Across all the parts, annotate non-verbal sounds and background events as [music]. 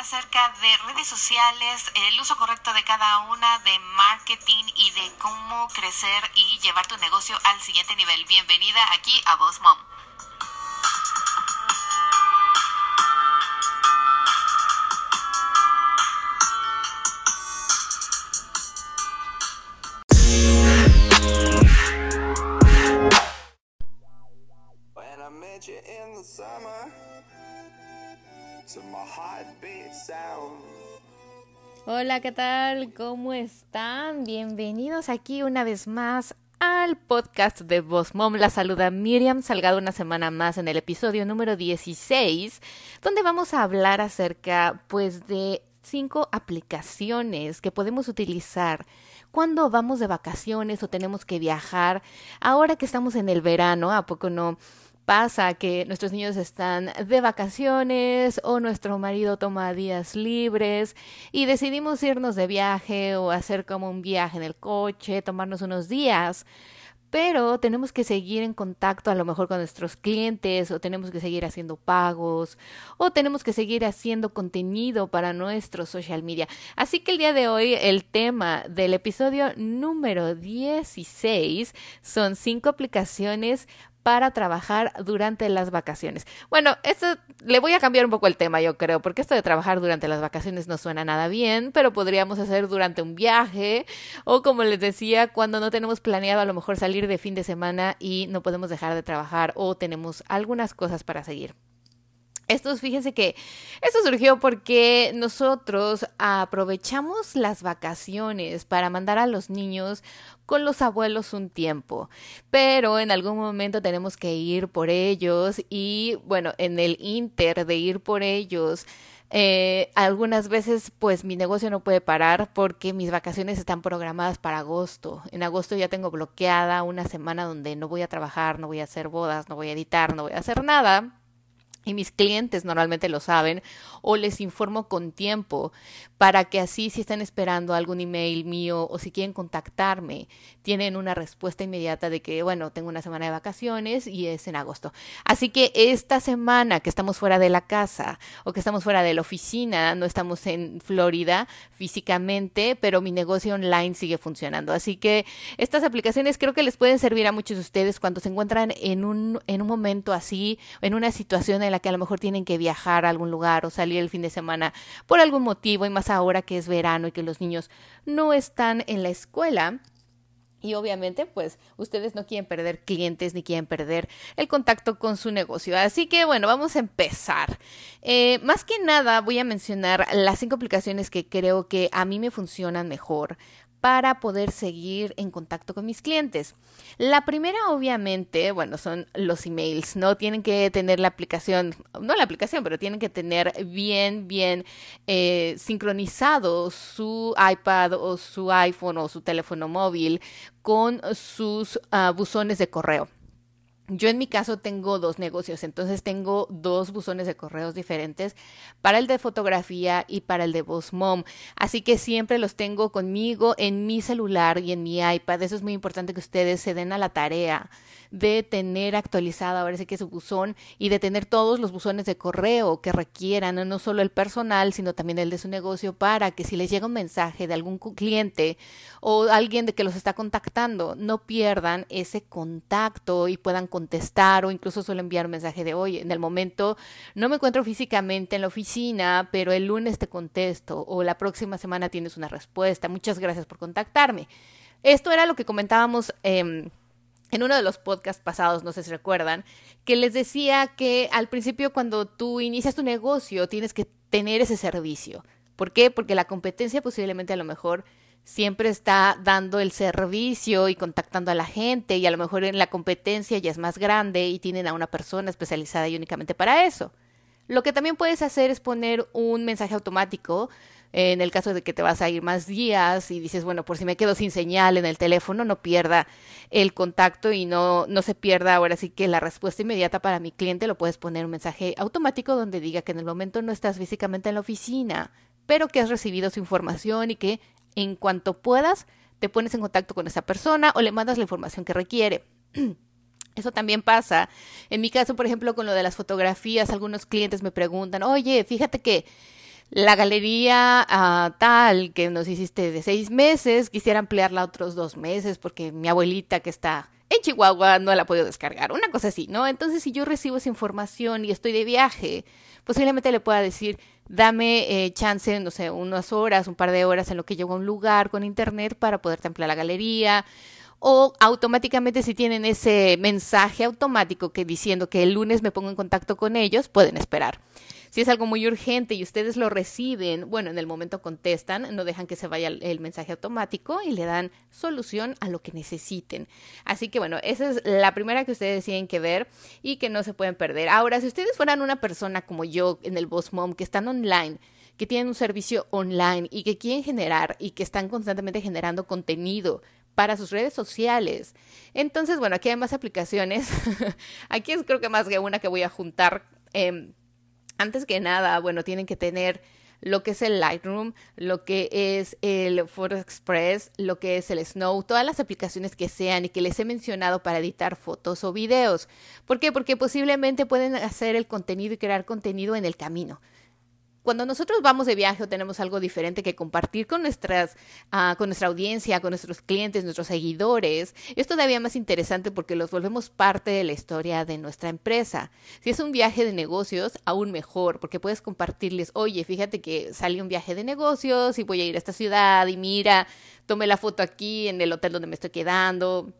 acerca de redes sociales, el uso correcto de cada una, de marketing y de cómo crecer y llevar tu negocio al siguiente nivel. Bienvenida aquí a Boss Mom. Hola, ¿qué tal? ¿Cómo están? Bienvenidos aquí una vez más al podcast de Voz Mom. La saluda Miriam Salgado una semana más en el episodio número 16, donde vamos a hablar acerca pues de cinco aplicaciones que podemos utilizar cuando vamos de vacaciones o tenemos que viajar. Ahora que estamos en el verano, ¿a poco no? Pasa que nuestros niños están de vacaciones o nuestro marido toma días libres y decidimos irnos de viaje o hacer como un viaje en el coche, tomarnos unos días, pero tenemos que seguir en contacto a lo mejor con nuestros clientes o tenemos que seguir haciendo pagos o tenemos que seguir haciendo contenido para nuestro social media. Así que el día de hoy el tema del episodio número 16 son cinco aplicaciones para trabajar durante las vacaciones. Bueno, esto le voy a cambiar un poco el tema, yo creo, porque esto de trabajar durante las vacaciones no suena nada bien, pero podríamos hacer durante un viaje o como les decía, cuando no tenemos planeado a lo mejor salir de fin de semana y no podemos dejar de trabajar o tenemos algunas cosas para seguir. Esto, fíjense que esto surgió porque nosotros aprovechamos las vacaciones para mandar a los niños con los abuelos un tiempo, pero en algún momento tenemos que ir por ellos y bueno, en el inter de ir por ellos, eh, algunas veces pues mi negocio no puede parar porque mis vacaciones están programadas para agosto. En agosto ya tengo bloqueada una semana donde no voy a trabajar, no voy a hacer bodas, no voy a editar, no voy a hacer nada y mis clientes normalmente lo saben o les informo con tiempo para que así si están esperando algún email mío o si quieren contactarme, tienen una respuesta inmediata de que, bueno, tengo una semana de vacaciones y es en agosto. Así que esta semana que estamos fuera de la casa o que estamos fuera de la oficina, no estamos en Florida físicamente, pero mi negocio online sigue funcionando. Así que estas aplicaciones creo que les pueden servir a muchos de ustedes cuando se encuentran en un, en un momento así, en una situación en la que a lo mejor tienen que viajar a algún lugar o salir el fin de semana por algún motivo y más ahora que es verano y que los niños no están en la escuela. Y obviamente, pues ustedes no quieren perder clientes ni quieren perder el contacto con su negocio. Así que bueno, vamos a empezar. Eh, más que nada voy a mencionar las cinco aplicaciones que creo que a mí me funcionan mejor para poder seguir en contacto con mis clientes. La primera, obviamente, bueno, son los emails, ¿no? Tienen que tener la aplicación, no la aplicación, pero tienen que tener bien, bien eh, sincronizado su iPad o su iPhone o su teléfono móvil con sus ah, buzones de correo. Yo en mi caso tengo dos negocios, entonces tengo dos buzones de correos diferentes para el de fotografía y para el de Voz Mom. Así que siempre los tengo conmigo en mi celular y en mi iPad. Eso es muy importante que ustedes se den a la tarea de tener actualizada ahora sí que su buzón y de tener todos los buzones de correo que requieran, no solo el personal, sino también el de su negocio, para que si les llega un mensaje de algún cliente o alguien de que los está contactando, no pierdan ese contacto y puedan contestar o incluso solo enviar un mensaje de hoy, en el momento no me encuentro físicamente en la oficina, pero el lunes te contesto o la próxima semana tienes una respuesta. Muchas gracias por contactarme. Esto era lo que comentábamos. Eh, en uno de los podcasts pasados, no sé si recuerdan, que les decía que al principio cuando tú inicias tu negocio tienes que tener ese servicio. ¿Por qué? Porque la competencia posiblemente a lo mejor siempre está dando el servicio y contactando a la gente y a lo mejor en la competencia ya es más grande y tienen a una persona especializada y únicamente para eso. Lo que también puedes hacer es poner un mensaje automático en el caso de que te vas a ir más días y dices, bueno, por si me quedo sin señal en el teléfono, no pierda el contacto y no, no se pierda ahora sí que la respuesta inmediata para mi cliente, lo puedes poner un mensaje automático donde diga que en el momento no estás físicamente en la oficina, pero que has recibido su información y que en cuanto puedas te pones en contacto con esa persona o le mandas la información que requiere. [clears throat] Eso también pasa. En mi caso, por ejemplo, con lo de las fotografías, algunos clientes me preguntan, oye, fíjate que la galería ah, tal que nos hiciste de seis meses, quisiera ampliarla otros dos meses porque mi abuelita que está en Chihuahua no la puedo descargar, una cosa así, ¿no? Entonces, si yo recibo esa información y estoy de viaje, posiblemente le pueda decir, dame eh, chance, no sé, unas horas, un par de horas en lo que llego a un lugar con internet para poder ampliar la galería. O automáticamente si tienen ese mensaje automático que diciendo que el lunes me pongo en contacto con ellos, pueden esperar. Si es algo muy urgente y ustedes lo reciben, bueno, en el momento contestan, no dejan que se vaya el, mensaje automático y le dan solución a lo que necesiten. Así que bueno, esa es la primera que ustedes tienen que ver y que no se pueden perder. Ahora, si ustedes fueran una persona como yo en el Boss Mom que están online, que tienen un servicio online y que quieren generar y que están constantemente generando contenido para sus redes sociales. Entonces, bueno, aquí hay más aplicaciones. [laughs] aquí es creo que más que una que voy a juntar. Eh, antes que nada, bueno, tienen que tener lo que es el Lightroom, lo que es el Photo Express, lo que es el Snow, todas las aplicaciones que sean y que les he mencionado para editar fotos o videos. ¿Por qué? Porque posiblemente pueden hacer el contenido y crear contenido en el camino cuando nosotros vamos de viaje o tenemos algo diferente que compartir con, nuestras, uh, con nuestra audiencia, con nuestros clientes, nuestros seguidores, es todavía más interesante porque los volvemos parte de la historia de nuestra empresa. Si es un viaje de negocios, aún mejor, porque puedes compartirles, oye, fíjate que salí un viaje de negocios y voy a ir a esta ciudad y mira, tomé la foto aquí en el hotel donde me estoy quedando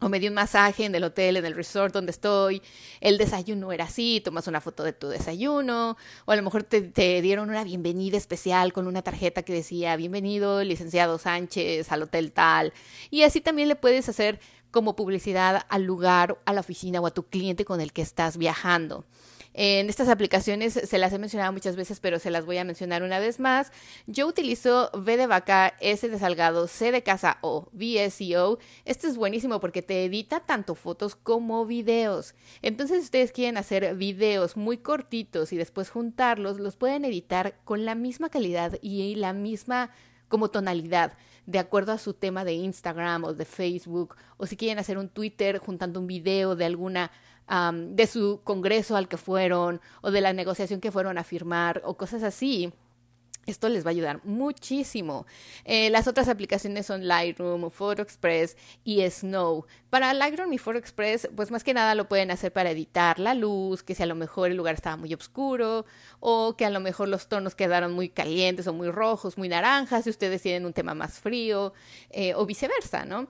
o me di un masaje en el hotel, en el resort donde estoy, el desayuno era así, tomas una foto de tu desayuno, o a lo mejor te, te, dieron una bienvenida especial con una tarjeta que decía bienvenido, licenciado Sánchez, al hotel tal, y así también le puedes hacer como publicidad al lugar, a la oficina o a tu cliente con el que estás viajando. En estas aplicaciones se las he mencionado muchas veces, pero se las voy a mencionar una vez más. Yo utilizo V de vaca, S de salgado, C de casa o VSEO. Este es buenísimo porque te edita tanto fotos como videos. Entonces, si ustedes quieren hacer videos muy cortitos y después juntarlos, los pueden editar con la misma calidad y la misma como tonalidad, de acuerdo a su tema de Instagram o de Facebook, o si quieren hacer un Twitter juntando un video de alguna de su congreso al que fueron o de la negociación que fueron a firmar o cosas así. Esto les va a ayudar muchísimo. Eh, las otras aplicaciones son Lightroom, PhotoExpress y Snow. Para Lightroom y PhotoExpress, pues más que nada lo pueden hacer para editar la luz, que si a lo mejor el lugar estaba muy oscuro o que a lo mejor los tonos quedaron muy calientes o muy rojos, muy naranjas, si ustedes tienen un tema más frío eh, o viceversa, ¿no?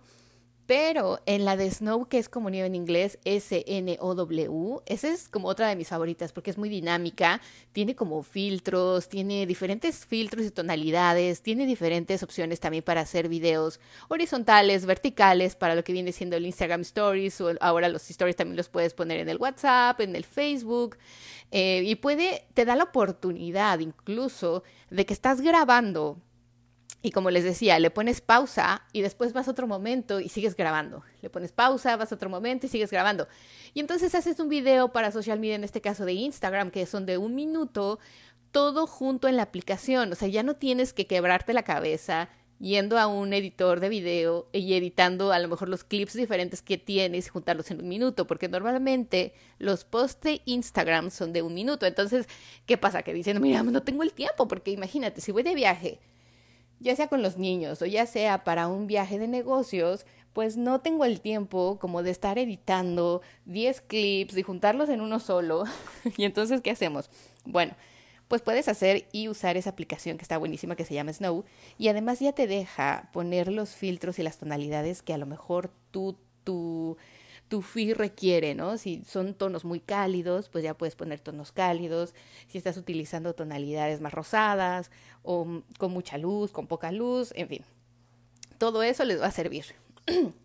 Pero en la de Snow, que es como nieve en inglés, S-N-O-W, esa es como otra de mis favoritas porque es muy dinámica, tiene como filtros, tiene diferentes filtros y tonalidades, tiene diferentes opciones también para hacer videos horizontales, verticales, para lo que viene siendo el Instagram Stories, o ahora los Stories también los puedes poner en el WhatsApp, en el Facebook, eh, y puede, te da la oportunidad incluso de que estás grabando y como les decía, le pones pausa y después vas a otro momento y sigues grabando. Le pones pausa, vas a otro momento y sigues grabando. Y entonces haces un video para social media, en este caso de Instagram, que son de un minuto, todo junto en la aplicación. O sea, ya no tienes que quebrarte la cabeza yendo a un editor de video y editando a lo mejor los clips diferentes que tienes y juntarlos en un minuto, porque normalmente los posts de Instagram son de un minuto. Entonces, ¿qué pasa? Que dicen, mira, no tengo el tiempo, porque imagínate, si voy de viaje ya sea con los niños o ya sea para un viaje de negocios, pues no tengo el tiempo como de estar editando 10 clips y juntarlos en uno solo. [laughs] y entonces, ¿qué hacemos? Bueno, pues puedes hacer y usar esa aplicación que está buenísima que se llama Snow y además ya te deja poner los filtros y las tonalidades que a lo mejor tú, tú tu feed requiere, ¿no? Si son tonos muy cálidos, pues ya puedes poner tonos cálidos. Si estás utilizando tonalidades más rosadas o con mucha luz, con poca luz, en fin. Todo eso les va a servir. [clears throat]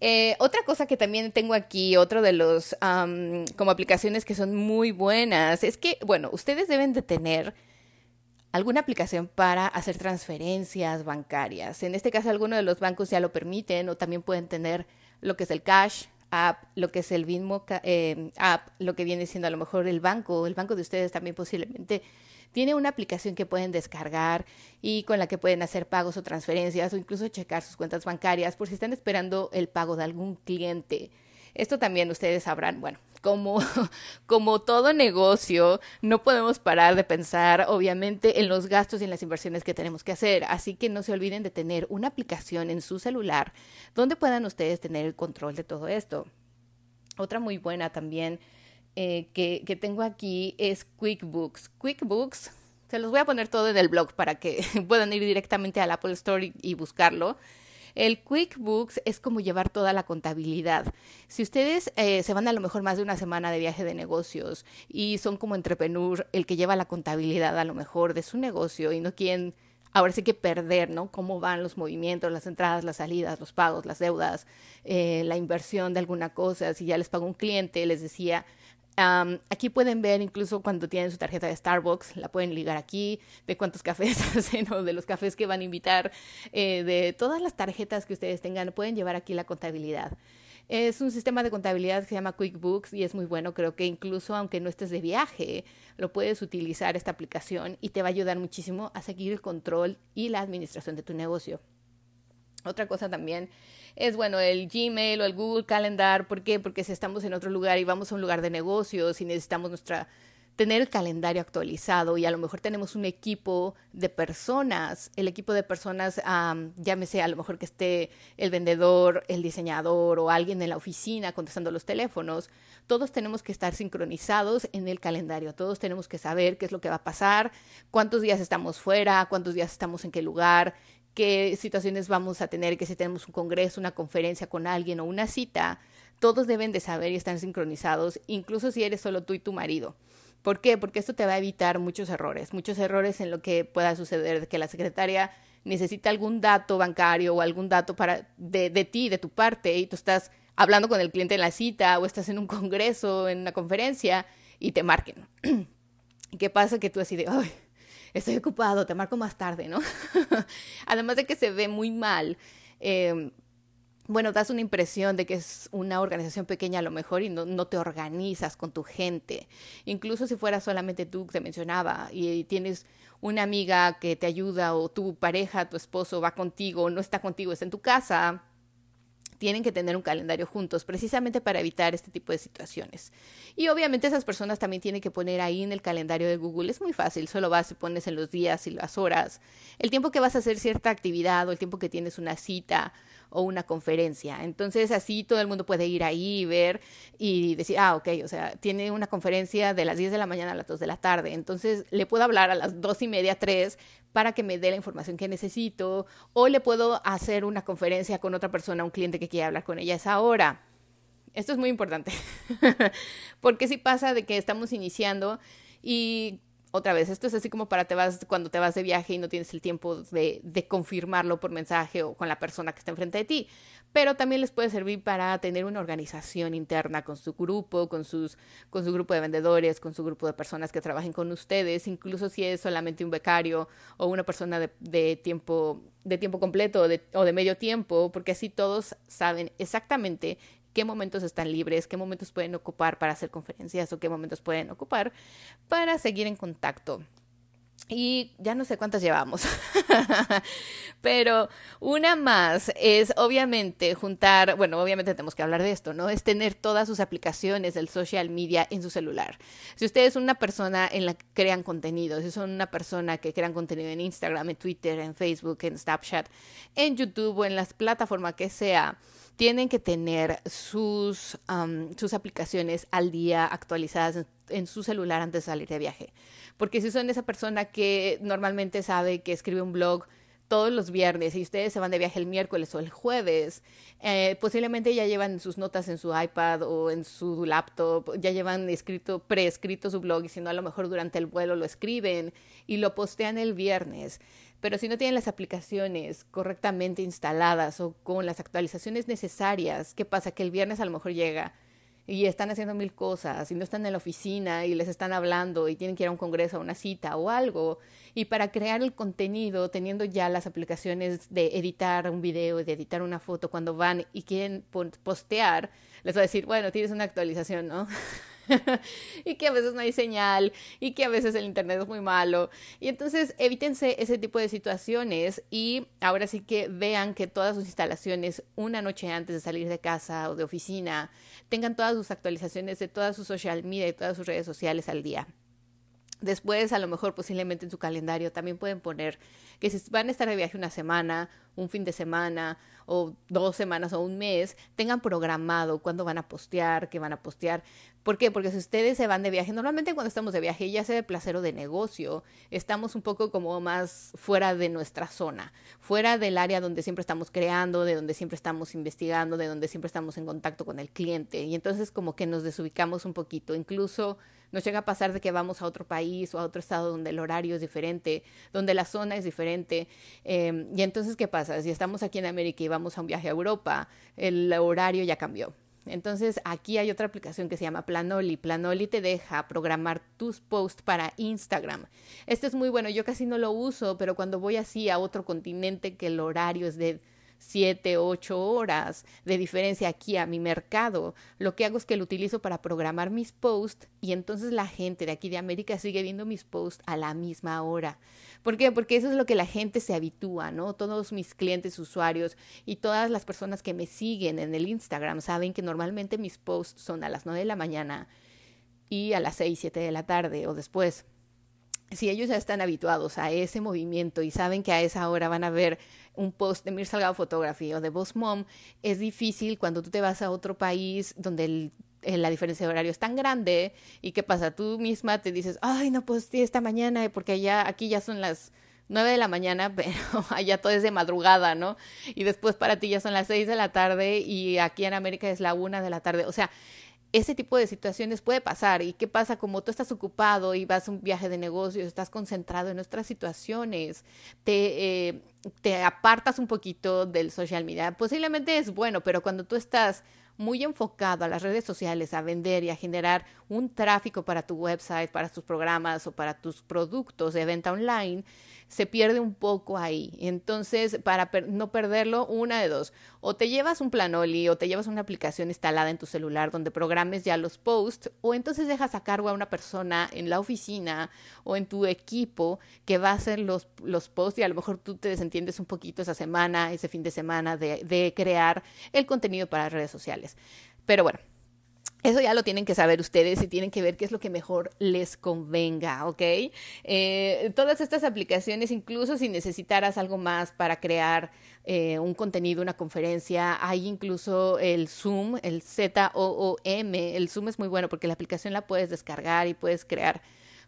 Eh, otra cosa que también tengo aquí, otro de los como aplicaciones que son muy buenas, es que, bueno, ustedes deben de tener alguna aplicación para hacer transferencias bancarias. En este caso, algunos de los bancos ya lo permiten o también pueden tener lo que es el cash, app, lo que es el mismo eh, app, lo que viene siendo a lo mejor el banco, el banco de ustedes también posiblemente tiene una aplicación que pueden descargar y con la que pueden hacer pagos o transferencias o incluso checar sus cuentas bancarias por si están esperando el pago de algún cliente. Esto también ustedes sabrán, bueno, como, [laughs] como todo negocio, no podemos parar de pensar, obviamente, en los gastos y en las inversiones que tenemos que hacer. Así que no se olviden de tener una aplicación en su celular donde puedan ustedes tener el control de todo esto. Otra muy buena también eh, que, que tengo aquí es QuickBooks. QuickBooks, se los voy a poner todo en el blog para que [laughs] puedan ir directamente al Apple Store y buscarlo. El QuickBooks es como llevar toda la contabilidad. Si ustedes eh, se van a lo mejor más de una semana de viaje de negocios y son como entrepreneur, el que lleva la contabilidad a lo mejor de su negocio y no quieren ahora sí que perder, ¿no? Cómo van los movimientos, las entradas, las salidas, los pagos, las deudas, eh, la inversión de alguna cosa. Si ya les pagó un cliente, les decía, aquí pueden ver incluso cuando tienen su tarjeta de Starbucks, la pueden ligar aquí, de cuántos [laughs] cafés hacen o de los cafés que van a invitar, eh, de todas las tarjetas que ustedes tengan, pueden llevar aquí la contabilidad. Es un sistema de contabilidad que se llama QuickBooks y es muy bueno. Creo que incluso aunque no estés de viaje, lo puedes utilizar esta aplicación y te va a ayudar muchísimo a seguir el control y la administración de tu negocio. Otra cosa también es, bueno, el Gmail o el Google Calendar. ¿Por qué? Porque si estamos en otro lugar y vamos a un lugar de negocios y necesitamos nuestra tener el calendario actualizado y a lo mejor tenemos un equipo de personas, el equipo de personas, llámese a lo mejor que esté el vendedor, el diseñador o alguien en la oficina contestando los teléfonos, todos tenemos que estar sincronizados en el calendario, todos tenemos que saber qué es lo que va a pasar, cuántos días estamos fuera, cuántos días estamos en qué lugar, qué situaciones vamos a tener, que si tenemos un congreso, una conferencia con alguien o una cita, todos deben de saber y estar sincronizados, incluso si eres solo tú y tu marido. ¿Por qué? Porque esto te va a evitar muchos errores, muchos errores en lo que pueda suceder, que la secretaria necesita algún dato bancario o algún dato para, de, de ti, de tu parte, y tú estás hablando con el cliente en la cita o estás en un congreso, en una conferencia, y te marquen. [clears throat] ¿Qué pasa? Que tú así de, ay, estoy ocupado, te marco más tarde, ¿no? [laughs] Además de que se ve muy mal. Eh, bueno, das una impresión de que es una organización pequeña a lo mejor y no, no, te organizas con tu gente. Incluso si fuera solamente tú, te mencionaba, y tienes una amiga que te ayuda o tu pareja, tu esposo va contigo, no está contigo, está en tu casa, tienen que tener un calendario juntos precisamente para evitar este tipo de situaciones. Y obviamente esas personas también tienen que poner ahí en el calendario de Google. Es muy fácil, solo vas y pones en los días y las horas, el tiempo que vas a hacer cierta actividad o el tiempo que tienes una cita o una conferencia. Entonces así todo el mundo puede ir ahí ver y decir, ah, ok, o sea, tiene una conferencia de las 10 de la mañana a las 2 de la tarde. Entonces le puedo hablar a las 2 y media, 3 para que me dé la información que necesito o le puedo hacer una conferencia con otra persona, un cliente que quiera hablar con ella a esa hora. Esto es muy importante, [laughs] porque si pasa de que estamos iniciando y otra vez, esto es así como para te vas, cuando te vas de viaje y no tienes el tiempo de, de, confirmarlo por mensaje o con la persona que está enfrente de ti. Pero también les puede servir para tener una organización interna con su grupo, con, sus, con su grupo de vendedores, con su grupo de personas que trabajen con ustedes, incluso si es solamente un becario o una persona de, de tiempo, de tiempo completo o de, o de medio tiempo, porque así todos saben exactamente qué momentos están libres, qué momentos pueden ocupar para hacer conferencias o qué momentos pueden ocupar para seguir en contacto. Y ya no sé cuántas llevamos, [laughs] pero una más es obviamente juntar, bueno, obviamente tenemos que hablar de esto, ¿no? Es tener todas sus aplicaciones del social media en su celular. Si usted es una persona en la que crean contenido, si son una persona que crean contenido en Instagram, en Twitter, en Facebook, en Snapchat, en YouTube o en las plataformas que sea, tienen que tener sus, sus aplicaciones al día actualizadas en, su celular antes de salir de viaje. Porque si son esa persona que normalmente sabe que escribe un blog todos los viernes y ustedes se van de viaje el miércoles o el jueves, eh, posiblemente ya llevan sus notas en su iPad o en su laptop, ya llevan escrito, preescrito su blog y si no, a lo mejor durante el vuelo lo escriben y lo postean el viernes. Pero si no tienen las aplicaciones correctamente instaladas o con las actualizaciones necesarias, ¿qué pasa? Que el viernes a lo mejor llega y están haciendo mil cosas y no están en la oficina y les están hablando y tienen que ir a un congreso, a una cita o algo. Y para crear el contenido, teniendo ya las aplicaciones de editar un video, de editar una foto, cuando van y quieren postear, les va a decir, bueno, tienes una actualización, ¿no? [laughs] [laughs] y que a veces no hay señal y que a veces el internet es muy malo. Y entonces evítense ese tipo de situaciones y ahora sí que vean que todas sus instalaciones una noche antes de salir de casa o de oficina tengan todas sus actualizaciones de todas sus social media y todas sus redes sociales al día. Después, a lo mejor posiblemente en su calendario también pueden poner que si van a estar de viaje una semana, un fin de semana o dos semanas o un mes, tengan programado cuándo van a postear, qué van a postear. ¿Por qué? Porque si ustedes se van de viaje, normalmente cuando estamos de viaje, ya sea de placer o de negocio, estamos un poco como más fuera de nuestra zona, fuera del área donde siempre estamos creando, de donde siempre estamos investigando, de donde siempre estamos en contacto con el cliente. Y entonces como que nos desubicamos un poquito, incluso nos llega a pasar de que vamos a otro país o a otro estado donde el horario es diferente, donde la zona es diferente. Em, y entonces, ¿qué pasa? Si estamos aquí en América y vamos a un viaje a Europa, el horario ya cambió. Entonces aquí hay otra aplicación que se llama Planoli. Planoli te deja programar tus posts para Instagram. Este es muy bueno, yo casi no lo uso, pero cuando voy así a otro continente que el horario es de siete, ocho horas de diferencia aquí a mi mercado, lo que hago es que lo utilizo para programar mis posts y entonces la gente de aquí de América sigue viendo mis posts a la misma hora. ¿Por qué? Porque eso es lo que la gente se habitúa, ¿no? Todos mis clientes, usuarios y todas las personas que me siguen en el Instagram saben que normalmente mis posts son a las nueve de la mañana y a las seis, siete de la tarde o después si ellos ya están habituados a ese movimiento y saben que a esa hora van a ver un post de Mir Salgado Photography o de Boss Mom, es difícil cuando tú te vas a otro país donde la diferencia de horario es tan grande y qué pasa, tú misma te dices, ay, no posté esta mañana porque allá, aquí ya son las nueve de la mañana, [laughs] pero allá todo es de madrugada, ¿no? Y después para ti ya son las seis de la tarde y aquí en América es la una de la tarde. O sea, ese tipo de situaciones puede pasar. ¿Y qué pasa? Como tú estás ocupado y vas a un viaje de negocios, estás concentrado en nuestras situaciones, te, eh, te apartas un poquito del social media. Posiblemente es bueno, pero cuando tú estás muy enfocado a las redes sociales, a vender y a generar un tráfico para tu website, para tus programas o para tus productos de venta online, se pierde un poco ahí. Entonces, para no perderlo, una de dos. O te llevas un Planoli o te llevas una aplicación instalada en tu celular donde programes ya los posts, o entonces dejas a cargo a una persona en la oficina o en tu equipo que va a hacer los, los posts y a lo mejor tú te desentiendes un poquito esa semana, ese fin de semana de, de crear el contenido para redes sociales. Pero bueno, eso ya lo tienen que saber ustedes y tienen que ver qué es lo que mejor les convenga, ¿ok? Eh, todas estas aplicaciones, incluso si necesitaras algo más para crear eh, un contenido, una conferencia, hay incluso el Zoom, el Z-O-O-M. El Zoom es muy bueno porque la aplicación la puedes descargar y puedes crear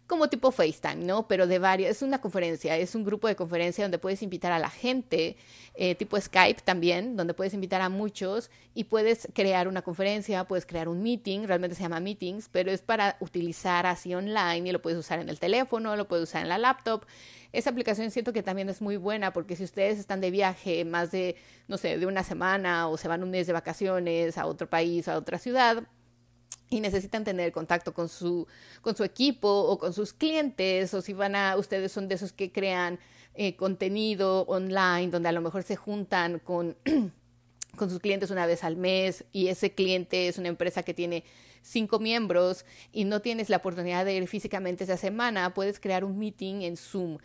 como tipo FaceTime, ¿no? Pero de varios, es una conferencia, es un grupo de conferencia donde puedes invitar a la gente, eh, tipo Skype también, donde puedes invitar a muchos y puedes crear una conferencia, puedes crear un meeting, realmente se llama meetings, pero es para utilizar así online y lo puedes usar en el teléfono, lo puedes usar en la laptop. Esa aplicación siento que también es muy buena porque si ustedes están de viaje más de, no sé, de una semana o se van un mes de vacaciones a otro país, a otra ciudad, y necesitan tener contacto con su, con su equipo o con sus clientes, o si van a, ustedes son de esos que crean eh, contenido online, donde a lo mejor se juntan con, [clears throat] con sus clientes una vez al mes y ese cliente es una empresa que tiene cinco miembros y no tienes la oportunidad de ir físicamente esa semana, puedes crear un meeting en Zoom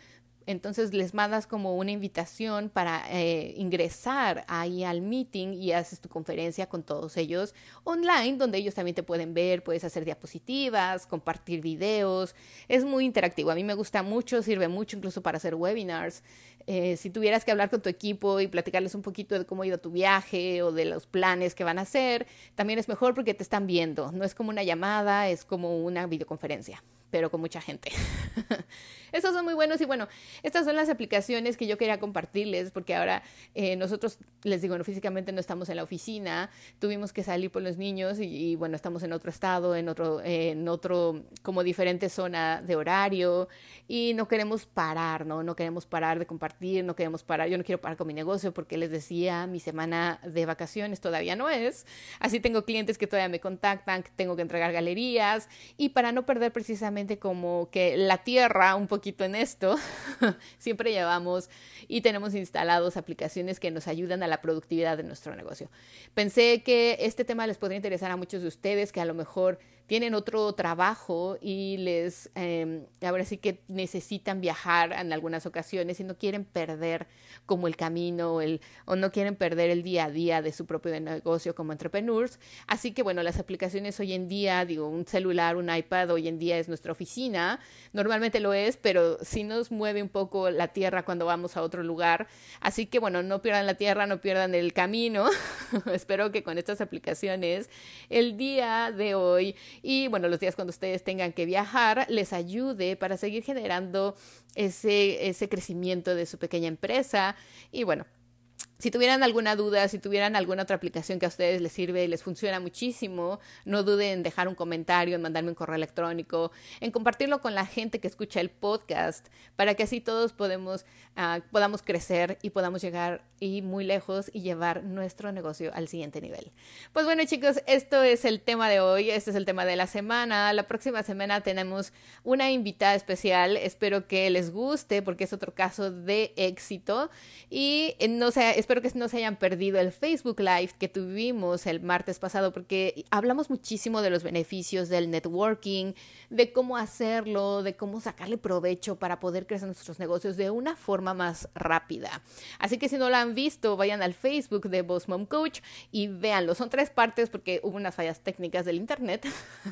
entonces les mandas como una invitación para eh, ingresar ahí al meeting y haces tu conferencia con todos ellos online, donde ellos también te pueden ver, puedes hacer diapositivas, compartir videos. Es muy interactivo. A mí me gusta mucho, sirve mucho incluso para hacer webinars. Eh, si tuvieras que hablar con tu equipo y platicarles un poquito de cómo ha ido tu viaje o de los planes que van a hacer, también es mejor porque te están viendo. No es como una llamada, es como una videoconferencia pero con mucha gente. [laughs] Esos son muy buenos y bueno, estas son las aplicaciones que yo quería compartirles porque ahora eh, nosotros, les digo, no, físicamente no estamos en la oficina, tuvimos que salir por los niños y, bueno, estamos en otro estado, en otro, en otro, como diferente zona de horario y no queremos parar, ¿no? No queremos parar de compartir, no queremos parar, yo no quiero parar con mi negocio porque les decía, mi semana de vacaciones todavía no es, así tengo clientes que todavía me contactan, tengo que entregar galerías y para no perder precisamente como que la tierra un poquito en esto, [laughs] siempre llevamos y tenemos instalados aplicaciones que nos ayudan a la productividad de nuestro negocio. Pensé que este tema les podría interesar a muchos de ustedes que a lo mejor tienen otro trabajo y les, eh, ahora sí que necesitan viajar en algunas ocasiones y no quieren perder como el camino el, o no quieren perder el día a día de su propio negocio como entrepreneurs. Así que bueno, las aplicaciones hoy en día, digo, un celular, un iPad hoy en día es nuestra oficina, normalmente lo es, pero sí nos mueve un poco la tierra cuando vamos a otro lugar. Así que bueno, no pierdan la tierra, no pierdan el camino. [laughs] Espero que con estas aplicaciones el día de hoy y bueno, los días cuando ustedes tengan que viajar les ayude para seguir generando ese, ese crecimiento de su pequeña empresa. Y bueno, si tuvieran alguna duda, si tuvieran alguna otra aplicación que a ustedes les sirve y les funciona muchísimo, no duden en dejar un comentario, en mandarme un correo electrónico, en compartirlo con la gente que escucha el podcast, para que así todos podemos, uh, podamos crecer y podamos llegar y muy lejos y llevar nuestro negocio al siguiente nivel. Pues bueno chicos, esto es el tema de hoy, este es el tema de la semana. La próxima semana tenemos una invitada especial, espero que les guste porque es otro caso de éxito y eh, no sé, espero que no se hayan perdido el Facebook Live que tuvimos el martes pasado porque hablamos muchísimo de los beneficios del networking, de cómo hacerlo, de cómo sacarle provecho para poder crecer nuestros negocios de una forma más rápida. Así que si no lo han visto, vayan al Facebook de Boss Mom Coach y véanlo. Son tres partes porque hubo unas fallas técnicas del internet.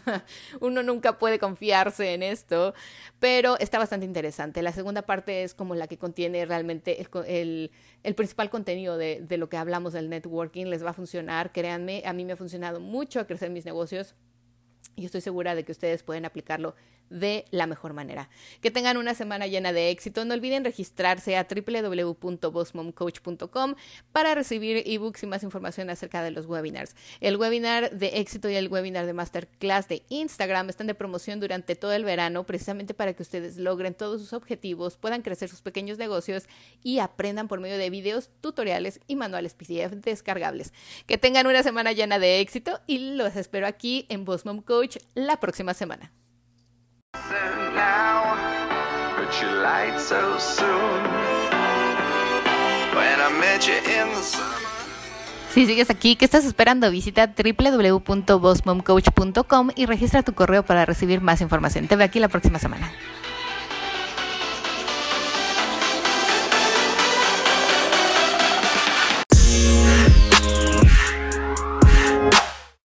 [laughs] Uno nunca puede confiarse en esto, pero está bastante interesante. La segunda parte es como la que contiene realmente el, el, el principal contenido de, de lo que hablamos del networking les va a funcionar. Créanme, a mí me ha funcionado mucho a crecer mis negocios y estoy segura de que ustedes pueden aplicarlo de la mejor manera. Que tengan una semana llena de éxito. No olviden registrarse a www.bossmomcoach.com para recibir ebooks y más información acerca de los webinars. El webinar de éxito y el webinar de masterclass de Instagram están de promoción durante todo el verano precisamente para que ustedes logren todos sus objetivos, puedan crecer sus pequeños negocios y aprendan por medio de videos, tutoriales y manuales PDF descargables. Que tengan una semana llena de éxito y los espero aquí en Boss Coach la próxima semana. Si sigues aquí, ¿qué estás esperando? Visita www.bossmomcoach.com y registra tu correo para recibir más información. Te veo aquí la próxima semana.